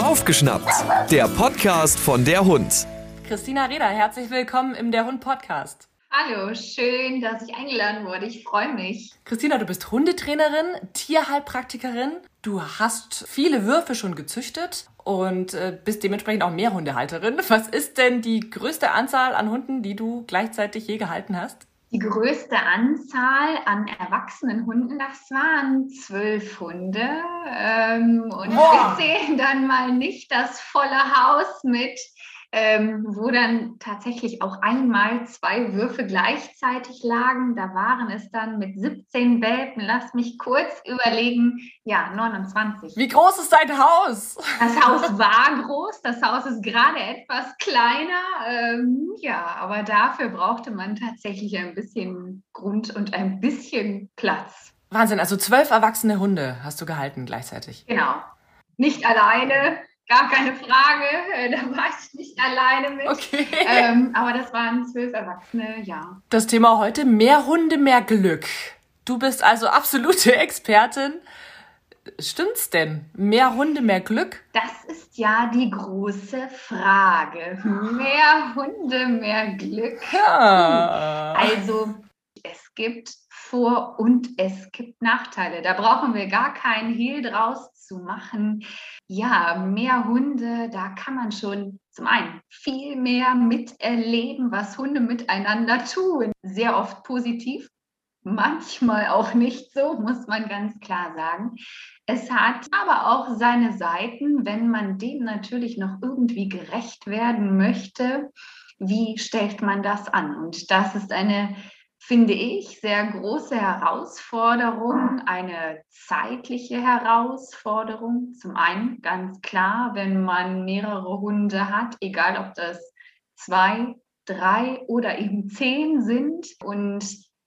Aufgeschnappt, der Podcast von der Hund. Christina Reda, herzlich willkommen im Der Hund Podcast. Hallo, schön, dass ich eingeladen wurde. Ich freue mich. Christina, du bist Hundetrainerin, Tierheilpraktikerin. Du hast viele Würfe schon gezüchtet und äh, bist dementsprechend auch Mehrhundehalterin. Was ist denn die größte Anzahl an Hunden, die du gleichzeitig je gehalten hast? Die größte Anzahl an erwachsenen Hunden, das waren zwölf Hunde. Ähm, und Boah. wir sehen dann mal nicht das volle Haus mit ähm, wo dann tatsächlich auch einmal zwei Würfe gleichzeitig lagen. Da waren es dann mit 17 Welpen, lass mich kurz überlegen, ja, 29. Wie groß ist dein Haus? Das Haus war groß, das Haus ist gerade etwas kleiner. Ähm, ja, aber dafür brauchte man tatsächlich ein bisschen Grund und ein bisschen Platz. Wahnsinn, also zwölf erwachsene Hunde hast du gehalten gleichzeitig. Genau. Nicht alleine, gar keine Frage. Äh, da war ich nicht alleine mit. Okay. Ähm, aber das waren zwölf Erwachsene, ja. Das Thema heute: mehr Hunde, mehr Glück. Du bist also absolute Expertin. Stimmt's denn? Mehr Hunde, mehr Glück? Das ist ja die große Frage. Mehr Hunde, mehr Glück. Ja. Also, es gibt vor und es gibt Nachteile. Da brauchen wir gar keinen Hehl draus zu machen. Ja, mehr Hunde, da kann man schon zum einen viel mehr miterleben, was Hunde miteinander tun. Sehr oft positiv, manchmal auch nicht so, muss man ganz klar sagen. Es hat aber auch seine Seiten, wenn man dem natürlich noch irgendwie gerecht werden möchte. Wie stellt man das an? Und das ist eine finde ich, sehr große Herausforderung, eine zeitliche Herausforderung. Zum einen ganz klar, wenn man mehrere Hunde hat, egal ob das zwei, drei oder eben zehn sind. Und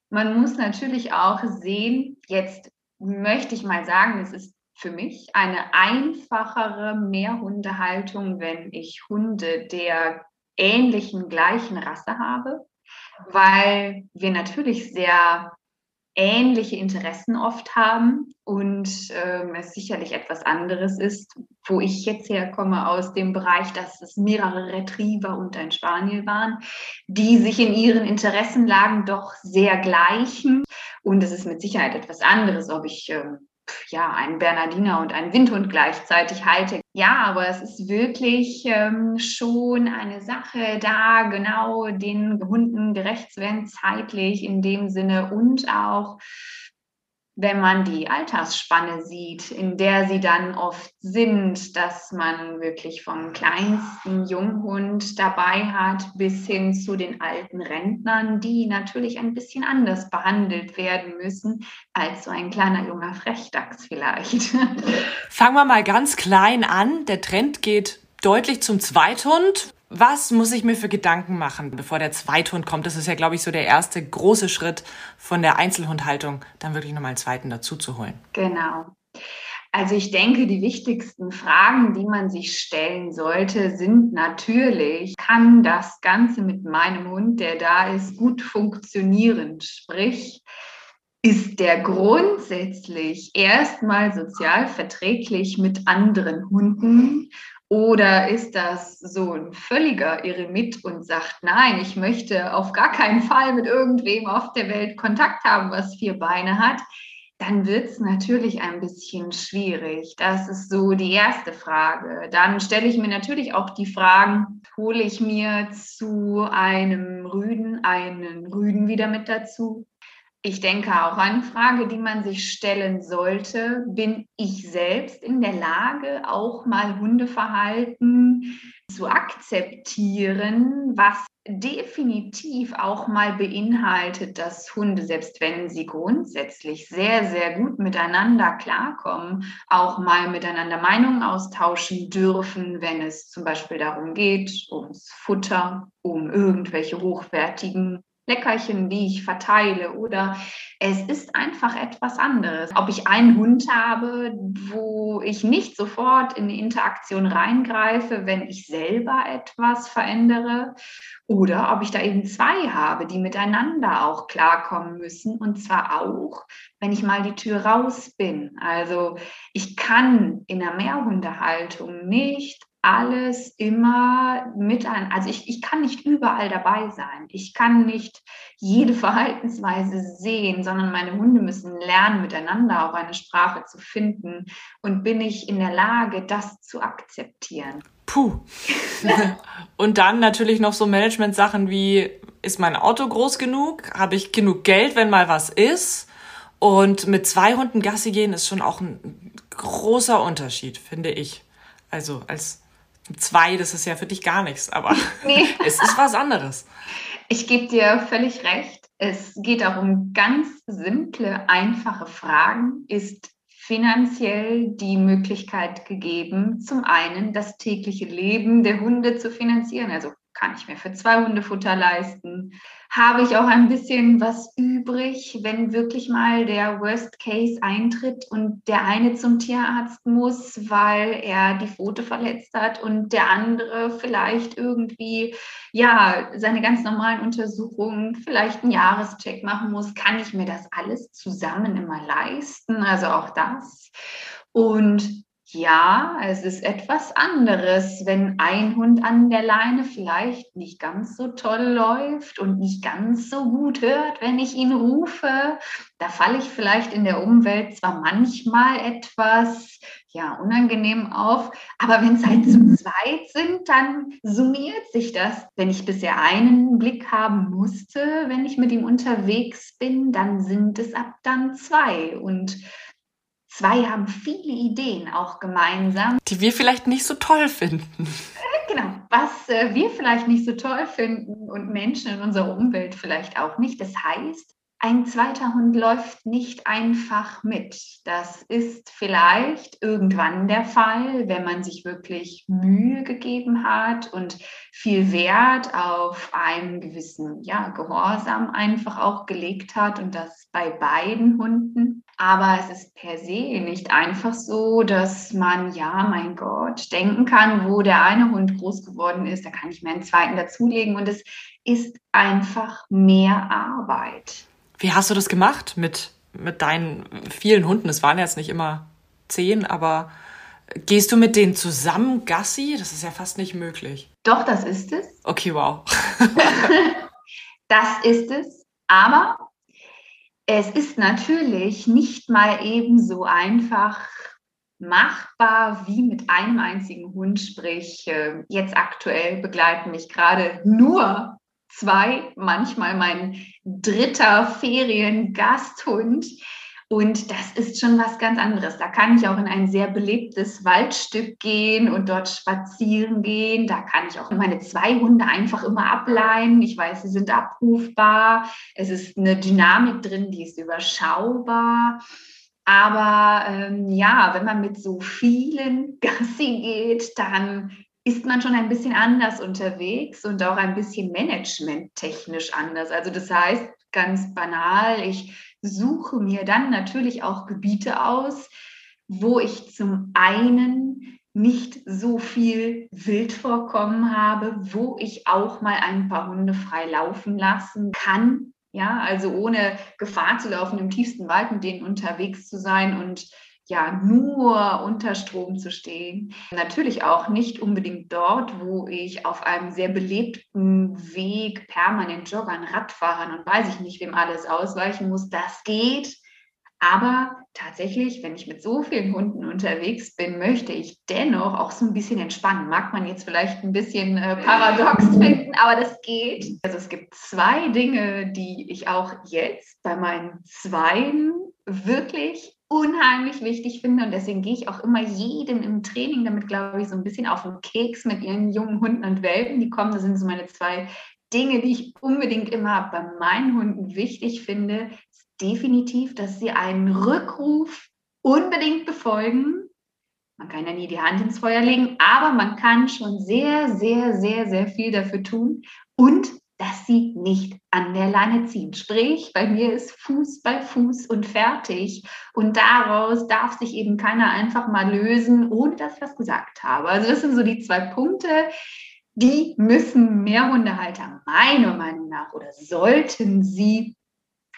man muss natürlich auch sehen, jetzt möchte ich mal sagen, es ist für mich eine einfachere Mehrhundehaltung, wenn ich Hunde der ähnlichen gleichen Rasse habe weil wir natürlich sehr ähnliche Interessen oft haben und ähm, es sicherlich etwas anderes ist, wo ich jetzt herkomme aus dem Bereich, dass es mehrere Retriever und ein Spaniel waren, die sich in ihren Interessenlagen doch sehr gleichen. Und es ist mit Sicherheit etwas anderes, ob ich ähm, ja, einen Bernardiner und einen Windhund gleichzeitig halte. Ja, aber es ist wirklich ähm, schon eine Sache, da genau den Hunden gerecht zu werden, zeitlich in dem Sinne und auch wenn man die Altersspanne sieht, in der sie dann oft sind, dass man wirklich vom kleinsten Junghund dabei hat bis hin zu den alten Rentnern, die natürlich ein bisschen anders behandelt werden müssen als so ein kleiner junger Frechdachs vielleicht. Fangen wir mal ganz klein an. Der Trend geht deutlich zum Zweithund. Was muss ich mir für Gedanken machen, bevor der Zweithund kommt? Das ist ja, glaube ich, so der erste große Schritt von der Einzelhundhaltung, dann wirklich nochmal einen zweiten dazu zu holen. Genau. Also ich denke, die wichtigsten Fragen, die man sich stellen sollte, sind natürlich, kann das Ganze mit meinem Hund, der da ist, gut funktionieren? Sprich, ist der grundsätzlich erstmal sozial verträglich mit anderen Hunden oder ist das so ein völliger Eremit und sagt, nein, ich möchte auf gar keinen Fall mit irgendwem auf der Welt Kontakt haben, was vier Beine hat? Dann wird es natürlich ein bisschen schwierig. Das ist so die erste Frage. Dann stelle ich mir natürlich auch die Fragen, hole ich mir zu einem Rüden einen Rüden wieder mit dazu? Ich denke auch eine Frage, die man sich stellen sollte, bin ich selbst in der Lage, auch mal Hundeverhalten zu akzeptieren, was definitiv auch mal beinhaltet, dass Hunde, selbst wenn sie grundsätzlich sehr, sehr gut miteinander klarkommen, auch mal miteinander Meinungen austauschen dürfen, wenn es zum Beispiel darum geht, ums Futter, um irgendwelche hochwertigen Leckerchen, die ich verteile oder es ist einfach etwas anderes. Ob ich einen Hund habe, wo ich nicht sofort in die Interaktion reingreife, wenn ich selber etwas verändere oder ob ich da eben zwei habe, die miteinander auch klarkommen müssen und zwar auch, wenn ich mal die Tür raus bin. Also ich kann in der Mehrhundehaltung nicht alles immer mit ein. Also ich, ich kann nicht überall dabei sein. Ich kann nicht jede Verhaltensweise sehen, sondern meine Hunde müssen lernen, miteinander auch eine Sprache zu finden. Und bin ich in der Lage, das zu akzeptieren? Puh. Und dann natürlich noch so Management-Sachen wie, ist mein Auto groß genug? Habe ich genug Geld, wenn mal was ist? Und mit zwei Hunden Gassi gehen ist schon auch ein großer Unterschied, finde ich. Also als Zwei, das ist ja für dich gar nichts, aber nee. es ist was anderes. Ich gebe dir völlig recht. Es geht darum, ganz simple, einfache Fragen. Ist finanziell die Möglichkeit gegeben, zum einen das tägliche Leben der Hunde zu finanzieren, also kann ich mir für zwei Hunde Futter leisten? Habe ich auch ein bisschen was übrig, wenn wirklich mal der Worst Case eintritt und der eine zum Tierarzt muss, weil er die Pfote verletzt hat und der andere vielleicht irgendwie ja seine ganz normalen Untersuchungen, vielleicht einen Jahrescheck machen muss? Kann ich mir das alles zusammen immer leisten? Also auch das. Und ja, es ist etwas anderes, wenn ein Hund an der Leine vielleicht nicht ganz so toll läuft und nicht ganz so gut hört, wenn ich ihn rufe. Da falle ich vielleicht in der Umwelt zwar manchmal etwas ja, unangenehm auf, aber wenn es halt zu zweit sind, dann summiert sich das. Wenn ich bisher einen Blick haben musste, wenn ich mit ihm unterwegs bin, dann sind es ab dann zwei. Und Zwei haben viele Ideen auch gemeinsam. Die wir vielleicht nicht so toll finden. Äh, genau, was äh, wir vielleicht nicht so toll finden und Menschen in unserer Umwelt vielleicht auch nicht. Das heißt, ein zweiter Hund läuft nicht einfach mit. Das ist vielleicht irgendwann der Fall, wenn man sich wirklich Mühe gegeben hat und viel Wert auf einen gewissen ja, Gehorsam einfach auch gelegt hat und das bei beiden Hunden. Aber es ist per se nicht einfach so, dass man, ja, mein Gott, denken kann, wo der eine Hund groß geworden ist, da kann ich mir einen zweiten dazulegen und es ist einfach mehr Arbeit. Wie hast du das gemacht mit, mit deinen vielen Hunden? Es waren jetzt nicht immer zehn, aber gehst du mit denen zusammen Gassi? Das ist ja fast nicht möglich. Doch, das ist es. Okay, wow. das ist es. Aber es ist natürlich nicht mal ebenso einfach machbar wie mit einem einzigen Hund. Sprich, äh, jetzt aktuell begleiten mich gerade nur zwei, manchmal mein dritter Feriengasthund. Und das ist schon was ganz anderes. Da kann ich auch in ein sehr belebtes Waldstück gehen und dort spazieren gehen. Da kann ich auch meine zwei Hunde einfach immer ableihen. Ich weiß, sie sind abrufbar. Es ist eine Dynamik drin, die ist überschaubar. Aber ähm, ja, wenn man mit so vielen Gassi geht, dann ist man schon ein bisschen anders unterwegs und auch ein bisschen managementtechnisch anders. Also das heißt ganz banal, ich suche mir dann natürlich auch Gebiete aus, wo ich zum einen nicht so viel Wildvorkommen habe, wo ich auch mal ein paar Hunde frei laufen lassen kann. Ja, also ohne Gefahr zu laufen, im tiefsten Wald mit denen unterwegs zu sein und ja nur unter Strom zu stehen. Natürlich auch nicht unbedingt dort, wo ich auf einem sehr belebten Weg permanent Joggern, Radfahrern und weiß ich nicht, wem alles ausweichen muss. Das geht. Aber tatsächlich, wenn ich mit so vielen Hunden unterwegs bin, möchte ich dennoch auch so ein bisschen entspannen. Mag man jetzt vielleicht ein bisschen äh, paradox finden, aber das geht. Also es gibt zwei Dinge, die ich auch jetzt bei meinen Zweien wirklich unheimlich wichtig finde und deswegen gehe ich auch immer jedem im Training damit, glaube ich, so ein bisschen auf den Keks mit ihren jungen Hunden und Welpen. Die kommen, das sind so meine zwei Dinge, die ich unbedingt immer bei meinen Hunden wichtig finde. Ist definitiv, dass sie einen Rückruf unbedingt befolgen. Man kann ja nie die Hand ins Feuer legen, aber man kann schon sehr, sehr, sehr, sehr viel dafür tun. Und dass sie nicht an der Leine ziehen. Sprich, bei mir ist Fuß bei Fuß und fertig. Und daraus darf sich eben keiner einfach mal lösen, ohne dass ich was gesagt habe. Also das sind so die zwei Punkte, die müssen mehr Hundehalter meiner Meinung nach oder sollten sie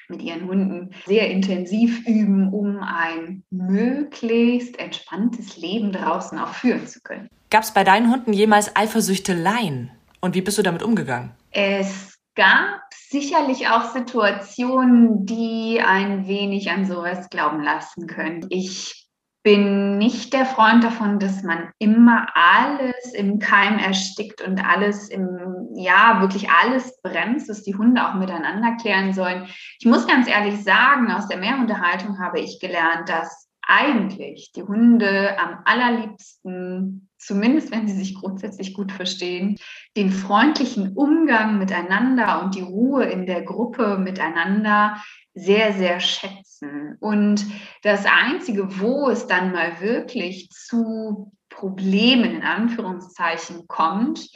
mit ihren Hunden sehr intensiv üben, um ein möglichst entspanntes Leben draußen auch führen zu können. Gab es bei deinen Hunden jemals Eifersüchteleien? Und wie bist du damit umgegangen? Es gab sicherlich auch Situationen, die ein wenig an sowas glauben lassen können. Ich bin nicht der Freund davon, dass man immer alles im Keim erstickt und alles im, ja, wirklich alles bremst, dass die Hunde auch miteinander klären sollen. Ich muss ganz ehrlich sagen, aus der Mehrhundehaltung habe ich gelernt, dass eigentlich die Hunde am allerliebsten, zumindest wenn sie sich grundsätzlich gut verstehen, den freundlichen Umgang miteinander und die Ruhe in der Gruppe miteinander sehr, sehr schätzen. Und das Einzige, wo es dann mal wirklich zu Problemen in Anführungszeichen kommt,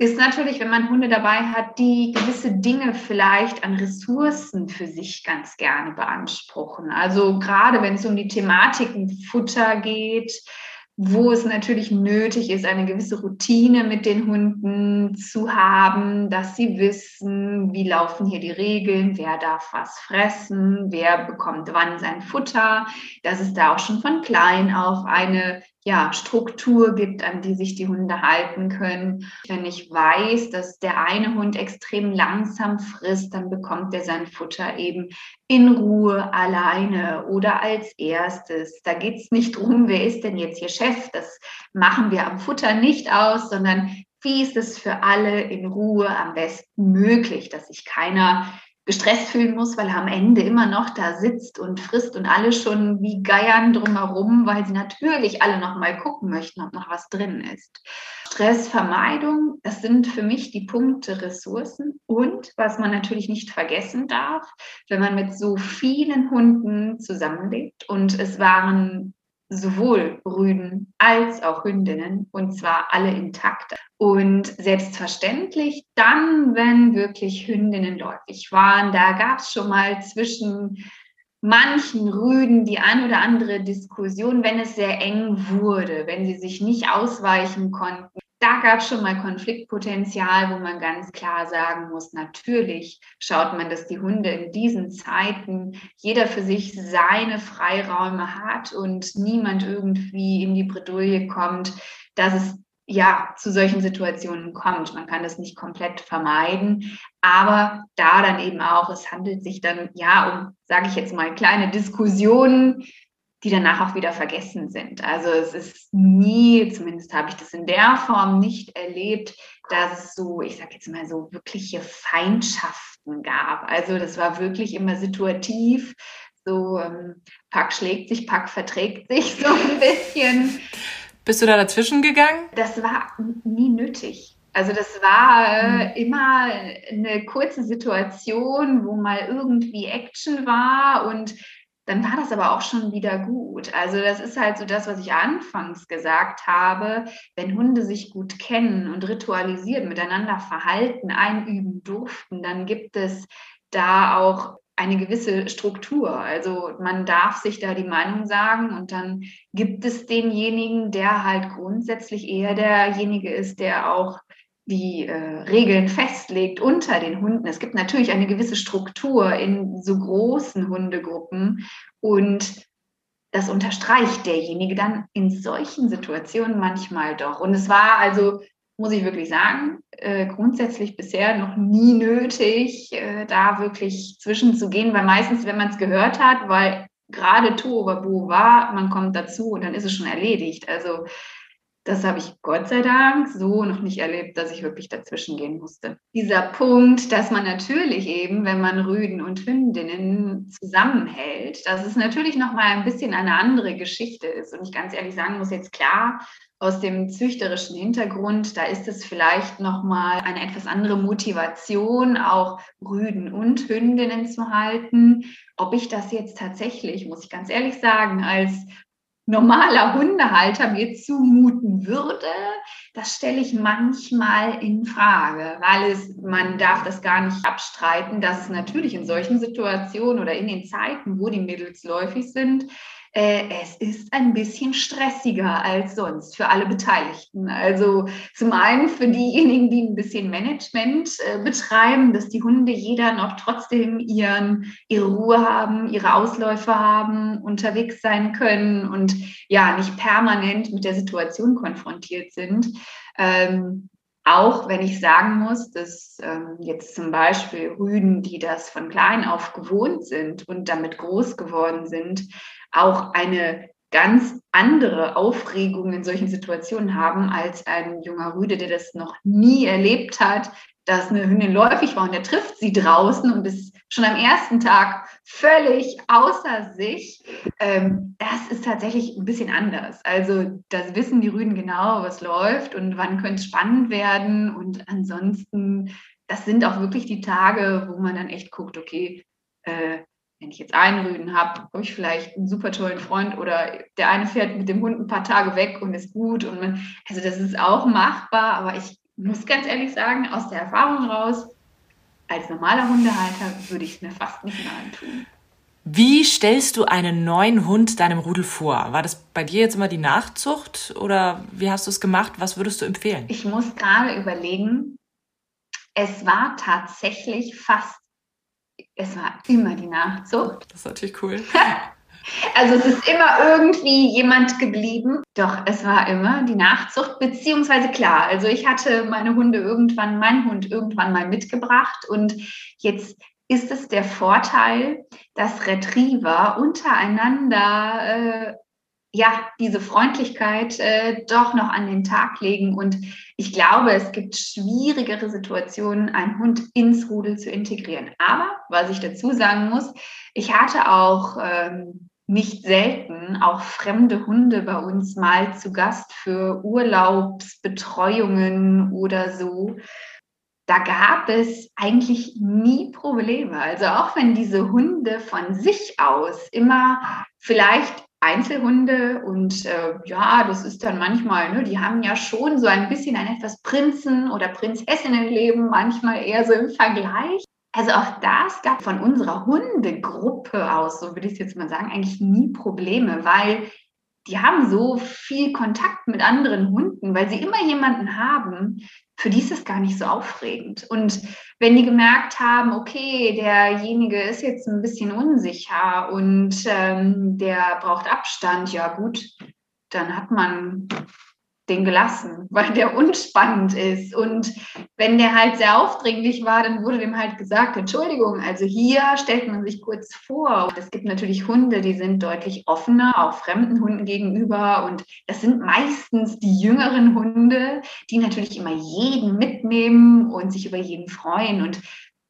ist natürlich, wenn man Hunde dabei hat, die gewisse Dinge vielleicht an Ressourcen für sich ganz gerne beanspruchen. Also gerade wenn es um die Thematiken Futter geht, wo es natürlich nötig ist, eine gewisse Routine mit den Hunden zu haben, dass sie wissen, wie laufen hier die Regeln, wer darf was fressen, wer bekommt wann sein Futter, dass es da auch schon von klein auf eine ja, Struktur gibt, an die sich die Hunde halten können. Wenn ich weiß, dass der eine Hund extrem langsam frisst, dann bekommt er sein Futter eben in Ruhe alleine oder als erstes. Da geht es nicht drum, wer ist denn jetzt hier Chef. Das machen wir am Futter nicht aus, sondern wie ist es für alle in Ruhe am besten möglich, dass sich keiner gestresst fühlen muss, weil er am Ende immer noch da sitzt und frisst und alle schon wie Geiern drumherum, weil sie natürlich alle noch mal gucken möchten, ob noch was drin ist. Stressvermeidung, das sind für mich die Punkte Ressourcen und was man natürlich nicht vergessen darf, wenn man mit so vielen Hunden zusammenlebt und es waren sowohl Rüden als auch Hündinnen und zwar alle intakt. Und selbstverständlich dann, wenn wirklich Hündinnen deutlich waren, da gab es schon mal zwischen manchen Rüden die ein oder andere Diskussion, wenn es sehr eng wurde, wenn sie sich nicht ausweichen konnten, da gab es schon mal Konfliktpotenzial, wo man ganz klar sagen muss, natürlich schaut man, dass die Hunde in diesen Zeiten jeder für sich seine Freiräume hat und niemand irgendwie in die Bredouille kommt, dass es ja zu solchen Situationen kommt. Man kann das nicht komplett vermeiden, aber da dann eben auch, es handelt sich dann ja um, sage ich jetzt mal, kleine Diskussionen, die danach auch wieder vergessen sind. Also es ist nie, zumindest habe ich das in der Form nicht erlebt, dass es so, ich sage jetzt mal so wirkliche Feindschaften gab. Also das war wirklich immer situativ. So ähm, Pack schlägt sich, Pack verträgt sich so ein bisschen. Bist du da dazwischen gegangen? Das war nie nötig. Also das war äh, hm. immer eine kurze Situation, wo mal irgendwie Action war und dann war das aber auch schon wieder gut. Also das ist halt so das, was ich anfangs gesagt habe. Wenn Hunde sich gut kennen und ritualisiert miteinander Verhalten einüben durften, dann gibt es da auch eine gewisse Struktur. Also man darf sich da die Meinung sagen und dann gibt es denjenigen, der halt grundsätzlich eher derjenige ist, der auch die äh, Regeln festlegt unter den Hunden. Es gibt natürlich eine gewisse Struktur in so großen Hundegruppen und das unterstreicht derjenige dann in solchen Situationen manchmal doch. Und es war also, muss ich wirklich sagen, äh, grundsätzlich bisher noch nie nötig, äh, da wirklich zwischenzugehen, weil meistens, wenn man es gehört hat, weil gerade Bu war, man kommt dazu und dann ist es schon erledigt. Also das habe ich Gott sei Dank so noch nicht erlebt, dass ich wirklich dazwischen gehen musste. Dieser Punkt, dass man natürlich eben, wenn man Rüden und Hündinnen zusammenhält, dass es natürlich noch mal ein bisschen eine andere Geschichte ist. Und ich ganz ehrlich sagen muss jetzt klar, aus dem züchterischen Hintergrund, da ist es vielleicht noch mal eine etwas andere Motivation, auch Rüden und Hündinnen zu halten. Ob ich das jetzt tatsächlich, muss ich ganz ehrlich sagen, als normaler Hundehalter mir zumuten würde, das stelle ich manchmal in Frage, weil es, man darf das gar nicht abstreiten, dass es natürlich in solchen Situationen oder in den Zeiten, wo die Mädels läufig sind, es ist ein bisschen stressiger als sonst für alle Beteiligten. Also zum einen für diejenigen, die ein bisschen Management äh, betreiben, dass die Hunde jeder noch trotzdem ihren, ihre Ruhe haben, ihre Ausläufe haben, unterwegs sein können und ja, nicht permanent mit der Situation konfrontiert sind. Ähm, auch wenn ich sagen muss, dass ähm, jetzt zum Beispiel Rüden, die das von klein auf gewohnt sind und damit groß geworden sind, auch eine ganz andere Aufregung in solchen Situationen haben als ein junger Rüde, der das noch nie erlebt hat, dass eine Hündin läufig war und der trifft sie draußen und ist schon am ersten Tag völlig außer sich. Ähm, das ist tatsächlich ein bisschen anders. Also das wissen die Rüden genau, was läuft und wann könnte es spannend werden. Und ansonsten, das sind auch wirklich die Tage, wo man dann echt guckt, okay, äh, wenn ich jetzt einen Rüden habe, habe ich vielleicht einen super tollen Freund oder der eine fährt mit dem Hund ein paar Tage weg und ist gut. Und man, also das ist auch machbar, aber ich muss ganz ehrlich sagen, aus der Erfahrung raus, als normaler Hundehalter würde ich es mir fast nicht mehr antun. Wie stellst du einen neuen Hund deinem Rudel vor? War das bei dir jetzt immer die Nachzucht oder wie hast du es gemacht? Was würdest du empfehlen? Ich muss gerade überlegen, es war tatsächlich fast es war immer die Nachzucht. Das ist natürlich cool. Also es ist immer irgendwie jemand geblieben. Doch, es war immer die Nachzucht, beziehungsweise klar, also ich hatte meine Hunde irgendwann, meinen Hund irgendwann mal mitgebracht und jetzt ist es der Vorteil, dass Retriever untereinander äh, ja, diese Freundlichkeit äh, doch noch an den Tag legen. Und ich glaube, es gibt schwierigere Situationen, einen Hund ins Rudel zu integrieren. Aber, was ich dazu sagen muss, ich hatte auch ähm, nicht selten auch fremde Hunde bei uns mal zu Gast für Urlaubsbetreuungen oder so. Da gab es eigentlich nie Probleme. Also auch wenn diese Hunde von sich aus immer vielleicht Einzelhunde und äh, ja, das ist dann manchmal, ne, die haben ja schon so ein bisschen ein etwas Prinzen- oder Prinzessinnenleben, manchmal eher so im Vergleich. Also auch das gab von unserer Hundegruppe aus, so würde ich es jetzt mal sagen, eigentlich nie Probleme, weil die haben so viel Kontakt mit anderen Hunden, weil sie immer jemanden haben, für die ist es gar nicht so aufregend. Und wenn die gemerkt haben, okay, derjenige ist jetzt ein bisschen unsicher und ähm, der braucht Abstand, ja gut, dann hat man den gelassen, weil der unspannend ist. Und wenn der halt sehr aufdringlich war, dann wurde dem halt gesagt, Entschuldigung, also hier stellt man sich kurz vor. Es gibt natürlich Hunde, die sind deutlich offener, auch fremden Hunden gegenüber. Und das sind meistens die jüngeren Hunde, die natürlich immer jeden mitnehmen und sich über jeden freuen. Und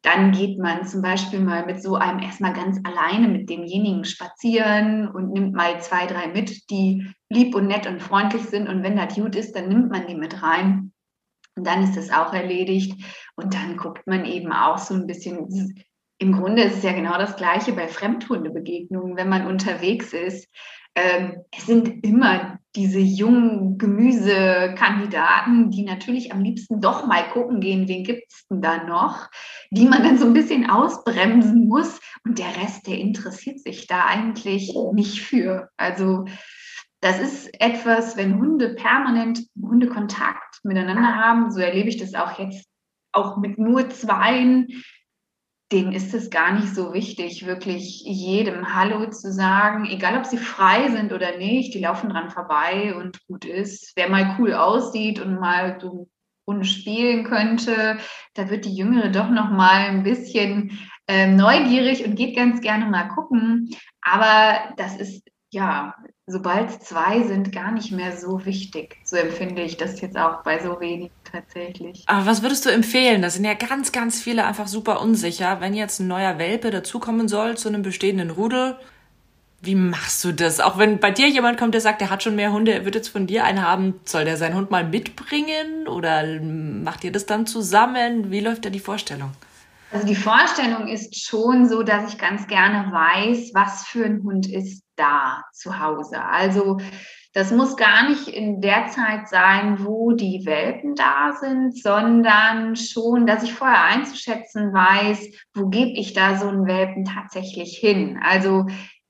dann geht man zum Beispiel mal mit so einem erstmal ganz alleine mit demjenigen spazieren und nimmt mal zwei, drei mit, die lieb und nett und freundlich sind. Und wenn das gut ist, dann nimmt man die mit rein. Und dann ist das auch erledigt. Und dann guckt man eben auch so ein bisschen. Im Grunde ist es ja genau das Gleiche bei Fremdhundebegegnungen, wenn man unterwegs ist. Ähm, es sind immer diese jungen Gemüsekandidaten, die natürlich am liebsten doch mal gucken gehen, wen gibt es denn da noch, die man dann so ein bisschen ausbremsen muss. Und der Rest, der interessiert sich da eigentlich nicht für. Also das ist etwas, wenn Hunde permanent Hundekontakt miteinander haben, so erlebe ich das auch jetzt auch mit nur Zweien, denen ist es gar nicht so wichtig, wirklich jedem Hallo zu sagen, egal ob sie frei sind oder nicht, die laufen dran vorbei und gut ist. Wer mal cool aussieht und mal so Runde spielen könnte, da wird die Jüngere doch noch mal ein bisschen äh, neugierig und geht ganz gerne mal gucken. Aber das ist ja, sobald zwei sind, gar nicht mehr so wichtig. So empfinde ich das jetzt auch bei so wenig tatsächlich. Aber was würdest du empfehlen? Da sind ja ganz, ganz viele einfach super unsicher. Wenn jetzt ein neuer Welpe dazukommen soll zu einem bestehenden Rudel, wie machst du das? Auch wenn bei dir jemand kommt, der sagt, der hat schon mehr Hunde, er wird jetzt von dir einen haben, soll der seinen Hund mal mitbringen? Oder macht ihr das dann zusammen? Wie läuft da die Vorstellung? Also die Vorstellung ist schon so, dass ich ganz gerne weiß, was für ein Hund ist da zu Hause. Also das muss gar nicht in der Zeit sein, wo die Welpen da sind, sondern schon, dass ich vorher einzuschätzen weiß, wo gebe ich da so einen Welpen tatsächlich hin. Also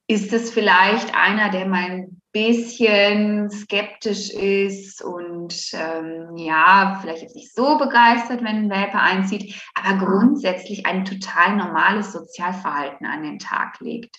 ist es vielleicht einer, der mein bisschen skeptisch ist und ähm, ja, vielleicht jetzt nicht so begeistert, wenn ein Welpe einzieht, aber grundsätzlich ein total normales Sozialverhalten an den Tag legt.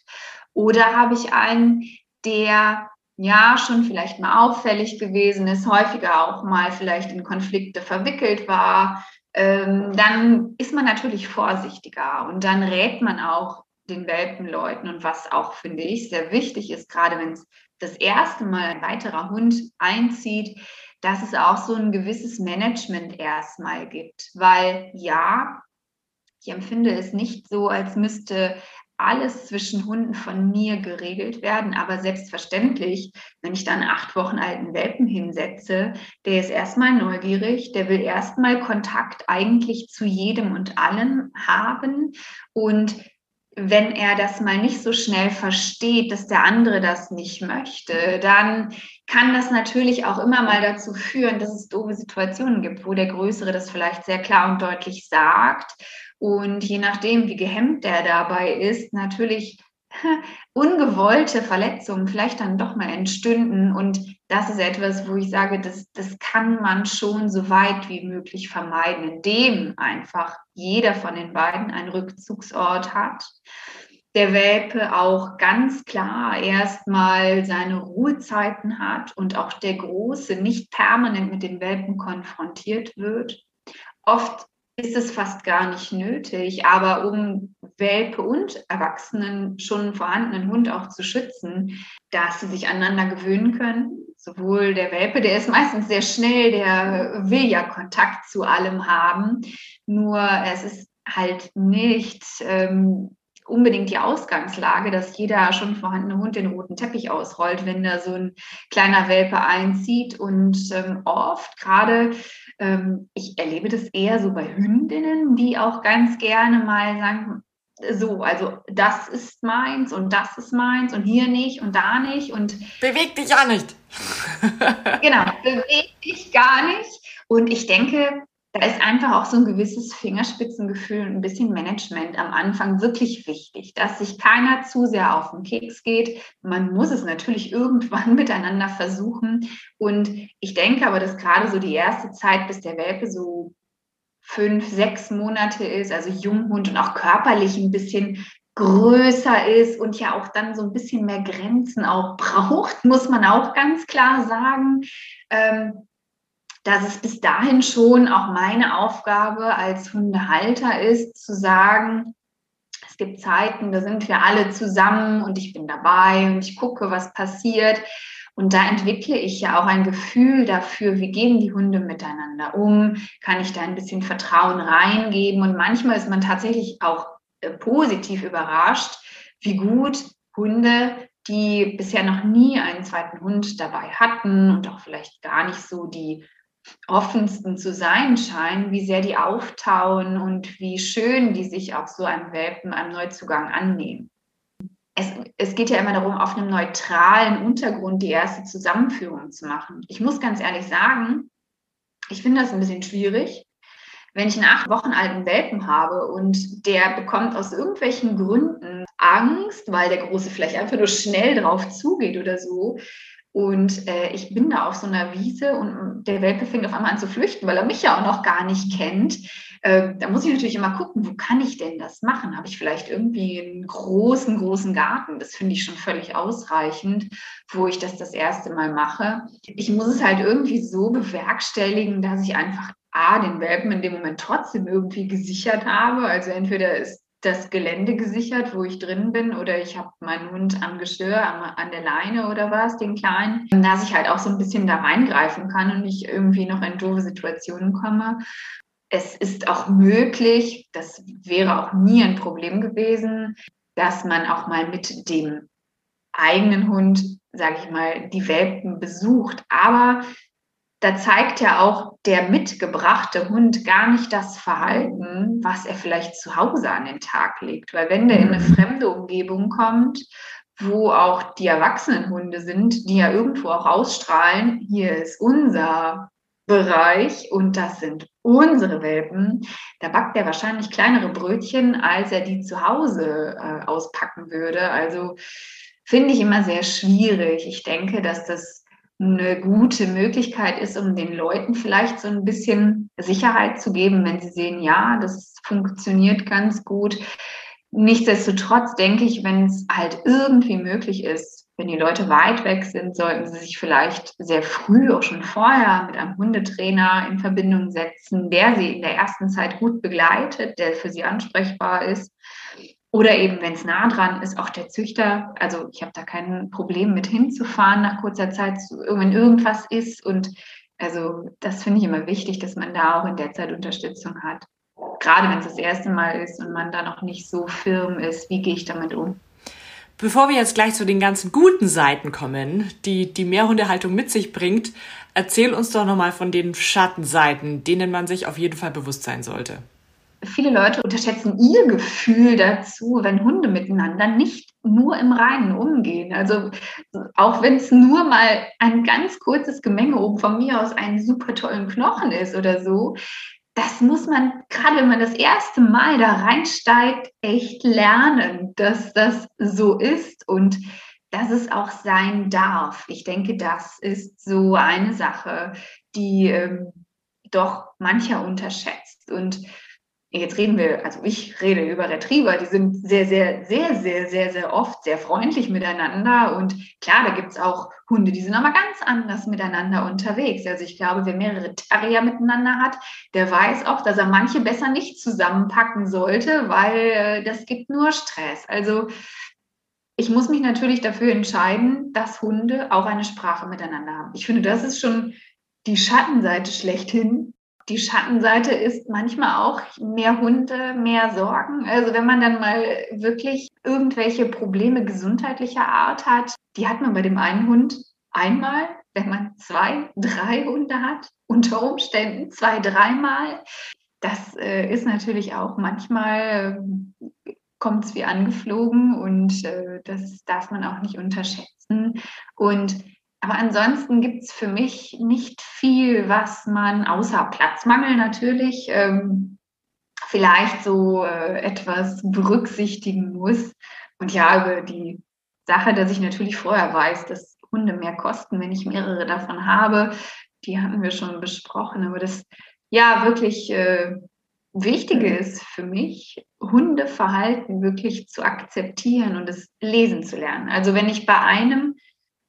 Oder habe ich einen, der ja schon vielleicht mal auffällig gewesen ist, häufiger auch mal vielleicht in Konflikte verwickelt war, ähm, dann ist man natürlich vorsichtiger und dann rät man auch den Welpenleuten und was auch, finde ich, sehr wichtig ist, gerade wenn es das erste Mal ein weiterer Hund einzieht, dass es auch so ein gewisses Management erstmal gibt. Weil ja, ich empfinde es nicht so, als müsste alles zwischen Hunden von mir geregelt werden. Aber selbstverständlich, wenn ich dann acht Wochen alten Welpen hinsetze, der ist erstmal neugierig, der will erstmal Kontakt eigentlich zu jedem und allem haben. Und wenn er das mal nicht so schnell versteht, dass der andere das nicht möchte, dann kann das natürlich auch immer mal dazu führen, dass es doofe Situationen gibt, wo der Größere das vielleicht sehr klar und deutlich sagt. Und je nachdem, wie gehemmt der dabei ist, natürlich ungewollte Verletzungen vielleicht dann doch mal entstünden. Und das ist etwas, wo ich sage, das, das kann man schon so weit wie möglich vermeiden, indem einfach jeder von den beiden einen Rückzugsort hat. Der Welpe auch ganz klar erstmal seine Ruhezeiten hat und auch der Große nicht permanent mit den Welpen konfrontiert wird. Oft ist es fast gar nicht nötig. Aber um Welpe und Erwachsenen schon vorhandenen Hund auch zu schützen, dass sie sich aneinander gewöhnen können. Sowohl der Welpe, der ist meistens sehr schnell, der will ja Kontakt zu allem haben. Nur es ist halt nicht ähm, unbedingt die Ausgangslage, dass jeder schon vorhandene Hund den roten Teppich ausrollt, wenn da so ein kleiner Welpe einzieht. Und ähm, oft, gerade ähm, ich erlebe das eher so bei Hündinnen, die auch ganz gerne mal sagen, so, also das ist meins und das ist meins und hier nicht und da nicht und beweg dich ja nicht. genau, beweg dich gar nicht. Und ich denke, da ist einfach auch so ein gewisses Fingerspitzengefühl und ein bisschen Management am Anfang wirklich wichtig, dass sich keiner zu sehr auf den Keks geht. Man muss es natürlich irgendwann miteinander versuchen. Und ich denke aber, dass gerade so die erste Zeit, bis der Welpe so fünf, sechs Monate ist, also Junghund und auch körperlich ein bisschen größer ist und ja auch dann so ein bisschen mehr Grenzen auch braucht, muss man auch ganz klar sagen. Ähm, dass es bis dahin schon auch meine Aufgabe als Hundehalter ist, zu sagen, es gibt Zeiten, da sind wir alle zusammen und ich bin dabei und ich gucke, was passiert. Und da entwickle ich ja auch ein Gefühl dafür, wie gehen die Hunde miteinander um, kann ich da ein bisschen Vertrauen reingeben. Und manchmal ist man tatsächlich auch äh, positiv überrascht, wie gut Hunde, die bisher noch nie einen zweiten Hund dabei hatten und auch vielleicht gar nicht so die offensten zu sein scheinen, wie sehr die auftauen und wie schön die sich auch so einem Welpen, einem Neuzugang annehmen. Es, es, geht ja immer darum, auf einem neutralen Untergrund die erste Zusammenführung zu machen. Ich muss ganz ehrlich sagen, ich finde das ein bisschen schwierig, wenn ich einen acht Wochen alten Welpen habe und der bekommt aus irgendwelchen Gründen Angst, weil der Große vielleicht einfach nur schnell drauf zugeht oder so, und äh, ich bin da auf so einer Wiese und der Welpe fängt auf einmal an zu flüchten, weil er mich ja auch noch gar nicht kennt. Äh, da muss ich natürlich immer gucken, wo kann ich denn das machen? Habe ich vielleicht irgendwie einen großen, großen Garten? Das finde ich schon völlig ausreichend, wo ich das das erste Mal mache. Ich muss es halt irgendwie so bewerkstelligen, dass ich einfach A, den Welpen in dem Moment trotzdem irgendwie gesichert habe. Also entweder ist das Gelände gesichert, wo ich drin bin, oder ich habe meinen Hund am Geschirr, an, an, der Leine oder was, den kleinen, dass ich halt auch so ein bisschen da reingreifen kann und nicht irgendwie noch in doofe Situationen komme. Es ist auch möglich, das wäre auch nie ein Problem gewesen, dass man auch mal mit dem eigenen Hund, sage ich mal, die Welpen besucht. Aber da zeigt ja auch der mitgebrachte Hund gar nicht das Verhalten, was er vielleicht zu Hause an den Tag legt. Weil wenn der in eine mhm. fremde Umgebung kommt, wo auch die erwachsenen Hunde sind, die ja irgendwo auch ausstrahlen, hier ist unser Bereich und das sind unsere Welpen, da backt er wahrscheinlich kleinere Brötchen, als er die zu Hause äh, auspacken würde. Also finde ich immer sehr schwierig. Ich denke, dass das eine gute Möglichkeit ist, um den Leuten vielleicht so ein bisschen Sicherheit zu geben, wenn sie sehen, ja, das funktioniert ganz gut. Nichtsdestotrotz denke ich, wenn es halt irgendwie möglich ist, wenn die Leute weit weg sind, sollten sie sich vielleicht sehr früh, auch schon vorher, mit einem Hundetrainer in Verbindung setzen, der sie in der ersten Zeit gut begleitet, der für sie ansprechbar ist oder eben, wenn es nah dran ist, auch der Züchter. Also ich habe da kein Problem mit hinzufahren nach kurzer Zeit, wenn irgendwas ist. Und also das finde ich immer wichtig, dass man da auch in der Zeit Unterstützung hat. Gerade wenn es das erste Mal ist und man da noch nicht so firm ist, wie gehe ich damit um? Bevor wir jetzt gleich zu den ganzen guten Seiten kommen, die die Mehrhundehaltung mit sich bringt, erzähl uns doch nochmal von den Schattenseiten, denen man sich auf jeden Fall bewusst sein sollte viele Leute unterschätzen ihr Gefühl dazu, wenn Hunde miteinander nicht nur im Reinen umgehen. Also auch wenn es nur mal ein ganz kurzes Gemenge oben von mir aus einen super tollen Knochen ist oder so, das muss man, gerade wenn man das erste Mal da reinsteigt, echt lernen, dass das so ist und dass es auch sein darf. Ich denke, das ist so eine Sache, die ähm, doch mancher unterschätzt. Und jetzt reden wir, also ich rede über Retriever, die sind sehr, sehr, sehr, sehr, sehr, sehr oft sehr freundlich miteinander. Und klar, da gibt es auch Hunde, die sind aber ganz anders miteinander unterwegs. Also ich glaube, wer mehrere Terrier miteinander hat, der weiß auch, dass er manche besser nicht zusammenpacken sollte, weil äh, das gibt nur Stress. Also ich muss mich natürlich dafür entscheiden, dass Hunde auch eine Sprache miteinander haben. Ich finde, das ist schon die Schattenseite schlechthin, die Schattenseite ist manchmal auch mehr Hunde, mehr Sorgen. Also wenn man dann mal wirklich irgendwelche Probleme gesundheitlicher Art hat, die hat man bei dem einen Hund einmal, wenn man zwei, drei Hunde hat, unter Umständen zwei, dreimal. Das äh, ist natürlich auch manchmal, äh, kommt es wie angeflogen und äh, das darf man auch nicht unterschätzen. Und aber ansonsten gibt es für mich nicht viel, was man außer Platzmangel natürlich ähm, vielleicht so äh, etwas berücksichtigen muss. Und ja, über die Sache, dass ich natürlich vorher weiß, dass Hunde mehr kosten, wenn ich mehrere davon habe, die hatten wir schon besprochen. Aber das ja wirklich äh, Wichtige ist für mich, Hundeverhalten wirklich zu akzeptieren und es lesen zu lernen. Also wenn ich bei einem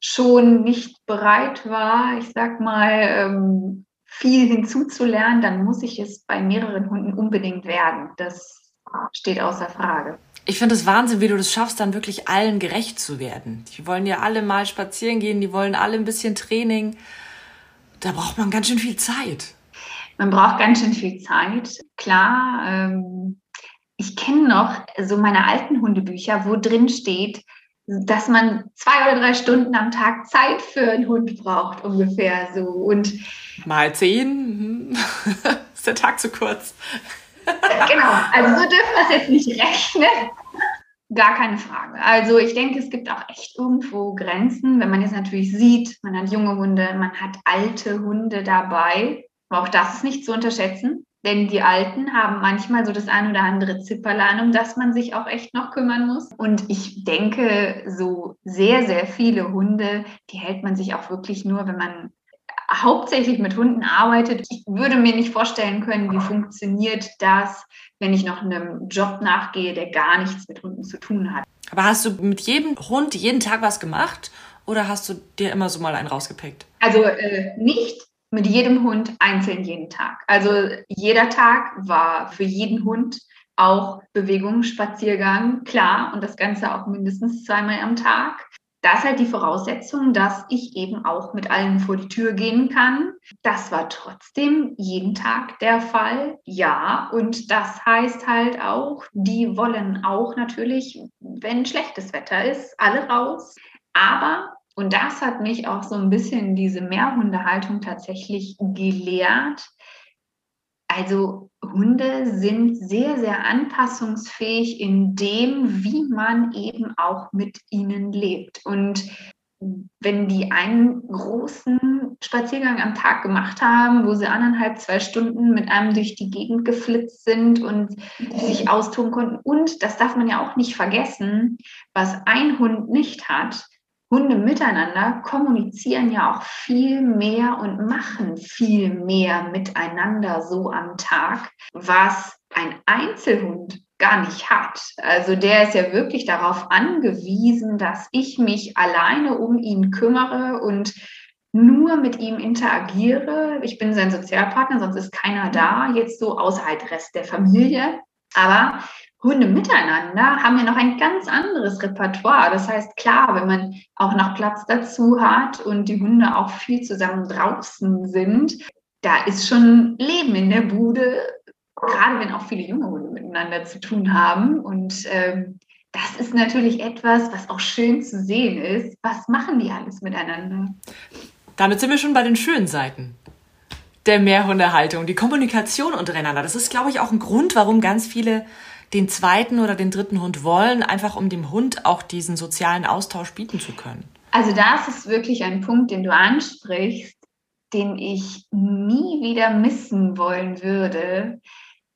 schon nicht bereit war, ich sag mal, ähm, viel hinzuzulernen, dann muss ich es bei mehreren Hunden unbedingt werden. Das steht außer Frage. Ich finde es Wahnsinn, wie du das schaffst, dann wirklich allen gerecht zu werden. Die wollen ja alle mal spazieren gehen, die wollen alle ein bisschen Training. Da braucht man ganz schön viel Zeit. Man braucht ganz schön viel Zeit. Klar, ähm, ich kenne noch so meine alten Hundebücher, wo drin steht, dass man zwei oder drei Stunden am Tag Zeit für einen Hund braucht, ungefähr so. Und mal zehn, mhm. ist der Tag zu kurz. genau, also so dürfen wir es jetzt nicht rechnen. Gar keine Frage. Also ich denke, es gibt auch echt irgendwo Grenzen, wenn man jetzt natürlich sieht, man hat junge Hunde, man hat alte Hunde dabei. Aber auch das ist nicht zu unterschätzen. Denn die Alten haben manchmal so das ein oder andere Zipperlein, um das man sich auch echt noch kümmern muss. Und ich denke, so sehr, sehr viele Hunde, die hält man sich auch wirklich nur, wenn man hauptsächlich mit Hunden arbeitet. Ich würde mir nicht vorstellen können, wie funktioniert das, wenn ich noch einem Job nachgehe, der gar nichts mit Hunden zu tun hat. Aber hast du mit jedem Hund jeden Tag was gemacht oder hast du dir immer so mal einen rausgepickt? Also äh, nicht mit jedem Hund einzeln jeden Tag. Also jeder Tag war für jeden Hund auch Bewegung, Spaziergang, klar, und das Ganze auch mindestens zweimal am Tag. Das ist halt die Voraussetzung, dass ich eben auch mit allen vor die Tür gehen kann. Das war trotzdem jeden Tag der Fall, ja. Und das heißt halt auch, die wollen auch natürlich, wenn schlechtes Wetter ist, alle raus. Aber Und das hat mich auch so ein bisschen diese Mehrhundehaltung tatsächlich gelehrt. Also Hunde sind sehr, sehr anpassungsfähig in dem, wie man eben auch mit ihnen lebt. Und wenn die einen großen Spaziergang am Tag gemacht haben, wo sie anderthalb, zwei Stunden mit einem durch die Gegend geflitzt sind und sich austoben konnten. Und das darf man ja auch nicht vergessen, was ein Hund nicht hat. Hunde miteinander kommunizieren ja auch viel mehr und machen viel mehr miteinander so am Tag, was ein Einzelhund gar nicht hat. Also der ist ja wirklich darauf angewiesen, dass ich mich alleine um ihn kümmere und nur mit ihm interagiere. Ich bin sein Sozialpartner, sonst ist keiner da, jetzt so außer halt Rest der Familie. Aber Hunde miteinander haben ja noch ein ganz anderes Repertoire. Das heißt, klar, wenn man auch noch Platz dazu hat und die Hunde auch viel zusammen draußen sind, da ist schon Leben in der Bude, gerade wenn auch viele junge Hunde miteinander zu tun haben. Und ähm, das ist natürlich etwas, was auch schön zu sehen ist. Was machen die alles miteinander? Damit sind wir schon bei den schönen Seiten der Mehrhundehaltung, die Kommunikation untereinander. Das ist, glaube ich, auch ein Grund, warum ganz viele den zweiten oder den dritten Hund wollen, einfach um dem Hund auch diesen sozialen Austausch bieten zu können. Also das ist wirklich ein Punkt, den du ansprichst, den ich nie wieder missen wollen würde.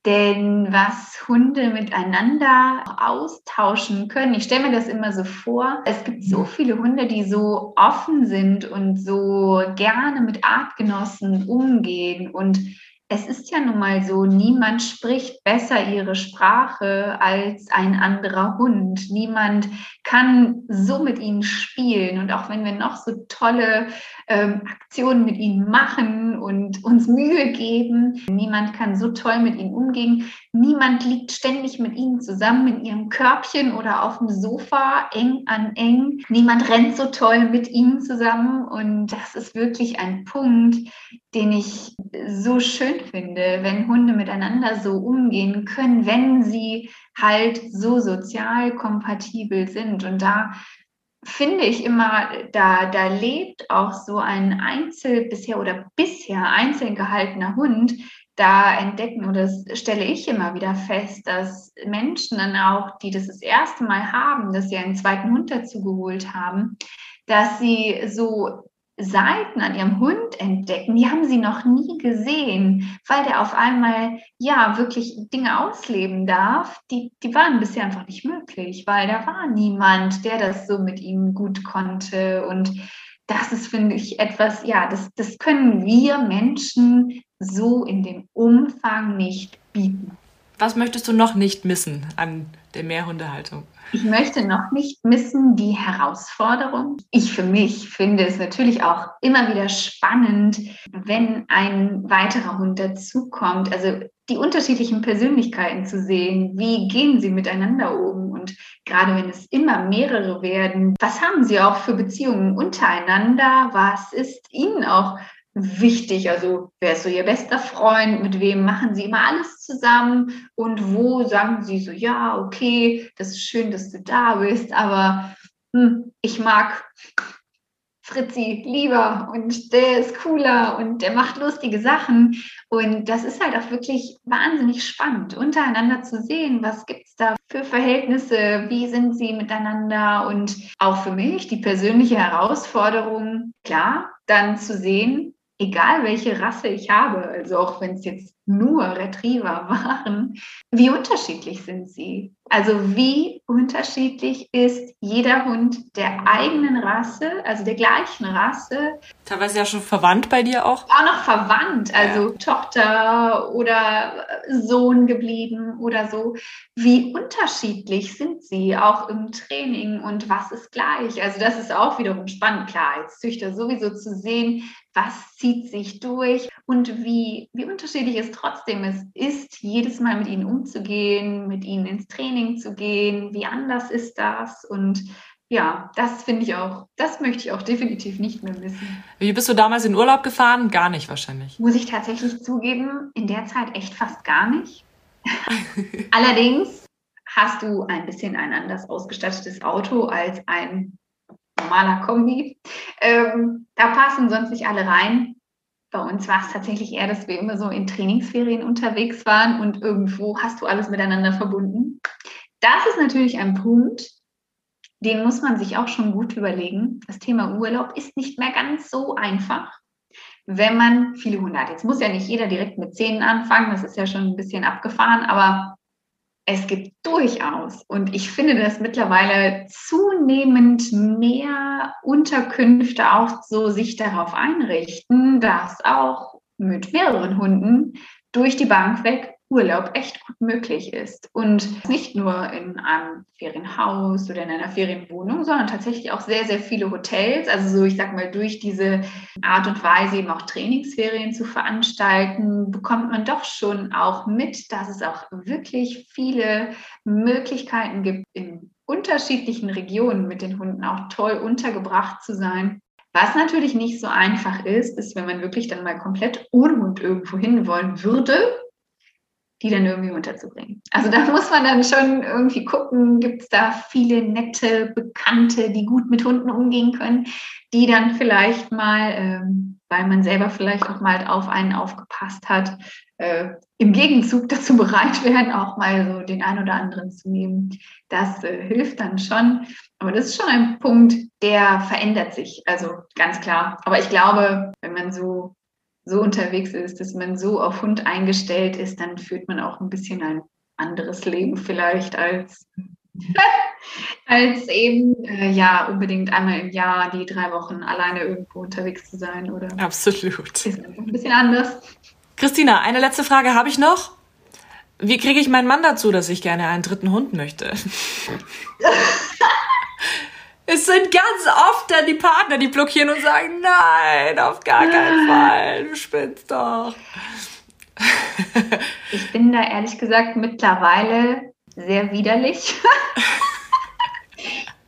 Denn was Hunde miteinander austauschen können, ich stelle mir das immer so vor, es gibt so viele Hunde, die so offen sind und so gerne mit Artgenossen umgehen und es ist ja nun mal so, niemand spricht besser ihre Sprache als ein anderer Hund. Niemand kann so mit ihnen spielen. Und auch wenn wir noch so tolle ähm, Aktionen mit ihnen machen und uns Mühe geben, niemand kann so toll mit ihnen umgehen. Niemand liegt ständig mit ihnen zusammen in ihrem Körbchen oder auf dem Sofa, eng an eng. Niemand rennt so toll mit ihnen zusammen. Und das ist wirklich ein Punkt, den ich so schön finde, wenn Hunde miteinander so umgehen können, wenn sie halt so sozial kompatibel sind. Und da finde ich immer, da, da lebt auch so ein Einzel bisher oder bisher einzeln gehaltener Hund, da entdecken oder das stelle ich immer wieder fest, dass Menschen dann auch, die das das erste Mal haben, dass sie einen zweiten Hund dazu geholt haben, dass sie so Seiten an ihrem Hund entdecken, die haben sie noch nie gesehen, weil der auf einmal ja wirklich Dinge ausleben darf, die, die waren bisher einfach nicht möglich, weil da war niemand, der das so mit ihm gut konnte. Und das ist, finde ich, etwas, ja, das, das können wir Menschen so in dem Umfang nicht bieten. Was möchtest du noch nicht missen an der Mehrhundehaltung? Ich möchte noch nicht missen die Herausforderung. Ich für mich finde es natürlich auch immer wieder spannend, wenn ein weiterer Hund dazukommt. Also die unterschiedlichen Persönlichkeiten zu sehen. Wie gehen sie miteinander um? Und gerade wenn es immer mehrere werden, was haben sie auch für Beziehungen untereinander? Was ist ihnen auch wichtig? Also wer ist so Ihr bester Freund? Mit wem machen Sie immer alles zusammen? Und wo sagen Sie so, ja, okay, das ist schön, dass du da bist, aber hm, ich mag Fritzi lieber und der ist cooler und der macht lustige Sachen. Und das ist halt auch wirklich wahnsinnig spannend, untereinander zu sehen, was gibt es da für Verhältnisse, wie sind sie miteinander und auch für mich die persönliche Herausforderung, klar, dann zu sehen, egal welche Rasse ich habe, also auch wenn es jetzt nur Retriever waren, wie unterschiedlich sind sie? Also wie unterschiedlich ist jeder Hund der eigenen Rasse, also der gleichen Rasse. Teilweise ja schon verwandt bei dir auch? Auch noch verwandt, also ja. Tochter oder Sohn geblieben oder so. Wie unterschiedlich sind sie auch im Training und was ist gleich? Also das ist auch wiederum spannend, klar, als Züchter sowieso zu sehen, was zieht sich durch und wie, wie unterschiedlich es trotzdem es ist, jedes Mal mit ihnen umzugehen, mit ihnen ins Training zu gehen, wie anders ist das und ja, das finde ich auch, das möchte ich auch definitiv nicht mehr missen. Wie bist du damals in Urlaub gefahren? Gar nicht wahrscheinlich. Muss ich tatsächlich zugeben, in der Zeit echt fast gar nicht. Allerdings hast du ein bisschen ein anders ausgestattetes Auto als ein normaler Kombi. Ähm, da passen sonst nicht alle rein. Bei uns war es tatsächlich eher, dass wir immer so in Trainingsferien unterwegs waren und irgendwo hast du alles miteinander verbunden. Das ist natürlich ein Punkt, den muss man sich auch schon gut überlegen. Das Thema Urlaub ist nicht mehr ganz so einfach, wenn man viele Hunde hat. Jetzt muss ja nicht jeder direkt mit Zähnen anfangen, das ist ja schon ein bisschen abgefahren, aber es gibt durchaus, und ich finde, dass mittlerweile zunehmend mehr Unterkünfte auch so sich darauf einrichten, dass auch mit mehreren Hunden durch die Bank weg Urlaub echt gut möglich ist. Und nicht nur in einem Ferienhaus oder in einer Ferienwohnung, sondern tatsächlich auch sehr, sehr viele Hotels. Also so, ich sag mal, durch diese Art und Weise eben auch Trainingsferien zu veranstalten, bekommt man doch schon auch mit, dass es auch wirklich viele Möglichkeiten gibt, in unterschiedlichen Regionen mit den Hunden auch toll untergebracht zu sein. Was natürlich nicht so einfach ist, ist, wenn man wirklich dann mal komplett ohne Hund irgendwo hin wollen würde, die dann irgendwie unterzubringen. Also da muss man dann schon irgendwie gucken, gibt es da viele nette Bekannte, die gut mit Hunden umgehen können, die dann vielleicht mal, ähm, weil man selber vielleicht auch mal auf einen aufgepasst hat, äh, im Gegenzug dazu bereit wären, auch mal so den einen oder anderen zu nehmen. Das äh, hilft dann schon. Aber das ist schon ein Punkt, der verändert sich. Also ganz klar. Aber ich glaube, wenn man so so unterwegs ist, dass man so auf Hund eingestellt ist, dann führt man auch ein bisschen ein anderes Leben vielleicht als, als eben äh, ja unbedingt einmal im Jahr die drei Wochen alleine irgendwo unterwegs zu sein oder absolut ist ein bisschen anders. Christina, eine letzte Frage habe ich noch. Wie kriege ich meinen Mann dazu, dass ich gerne einen dritten Hund möchte? Es sind ganz oft dann die Partner, die blockieren und sagen, nein, auf gar keinen Fall, du spinnst doch. Ich bin da ehrlich gesagt mittlerweile sehr widerlich.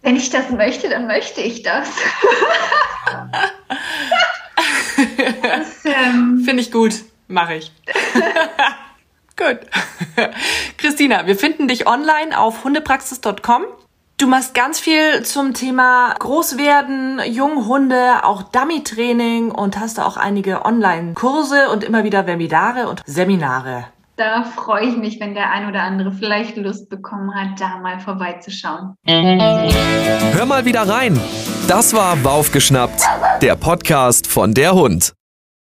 Wenn ich das möchte, dann möchte ich das. das ähm Finde ich gut, mache ich. gut. Christina, wir finden dich online auf hundepraxis.com. Du machst ganz viel zum Thema Großwerden, Junghunde, auch Dummy-Training und hast auch einige Online-Kurse und immer wieder Webinare und Seminare. Da freue ich mich, wenn der ein oder andere vielleicht Lust bekommen hat, da mal vorbeizuschauen. Hör mal wieder rein. Das war Waufgeschnappt, der Podcast von der Hund.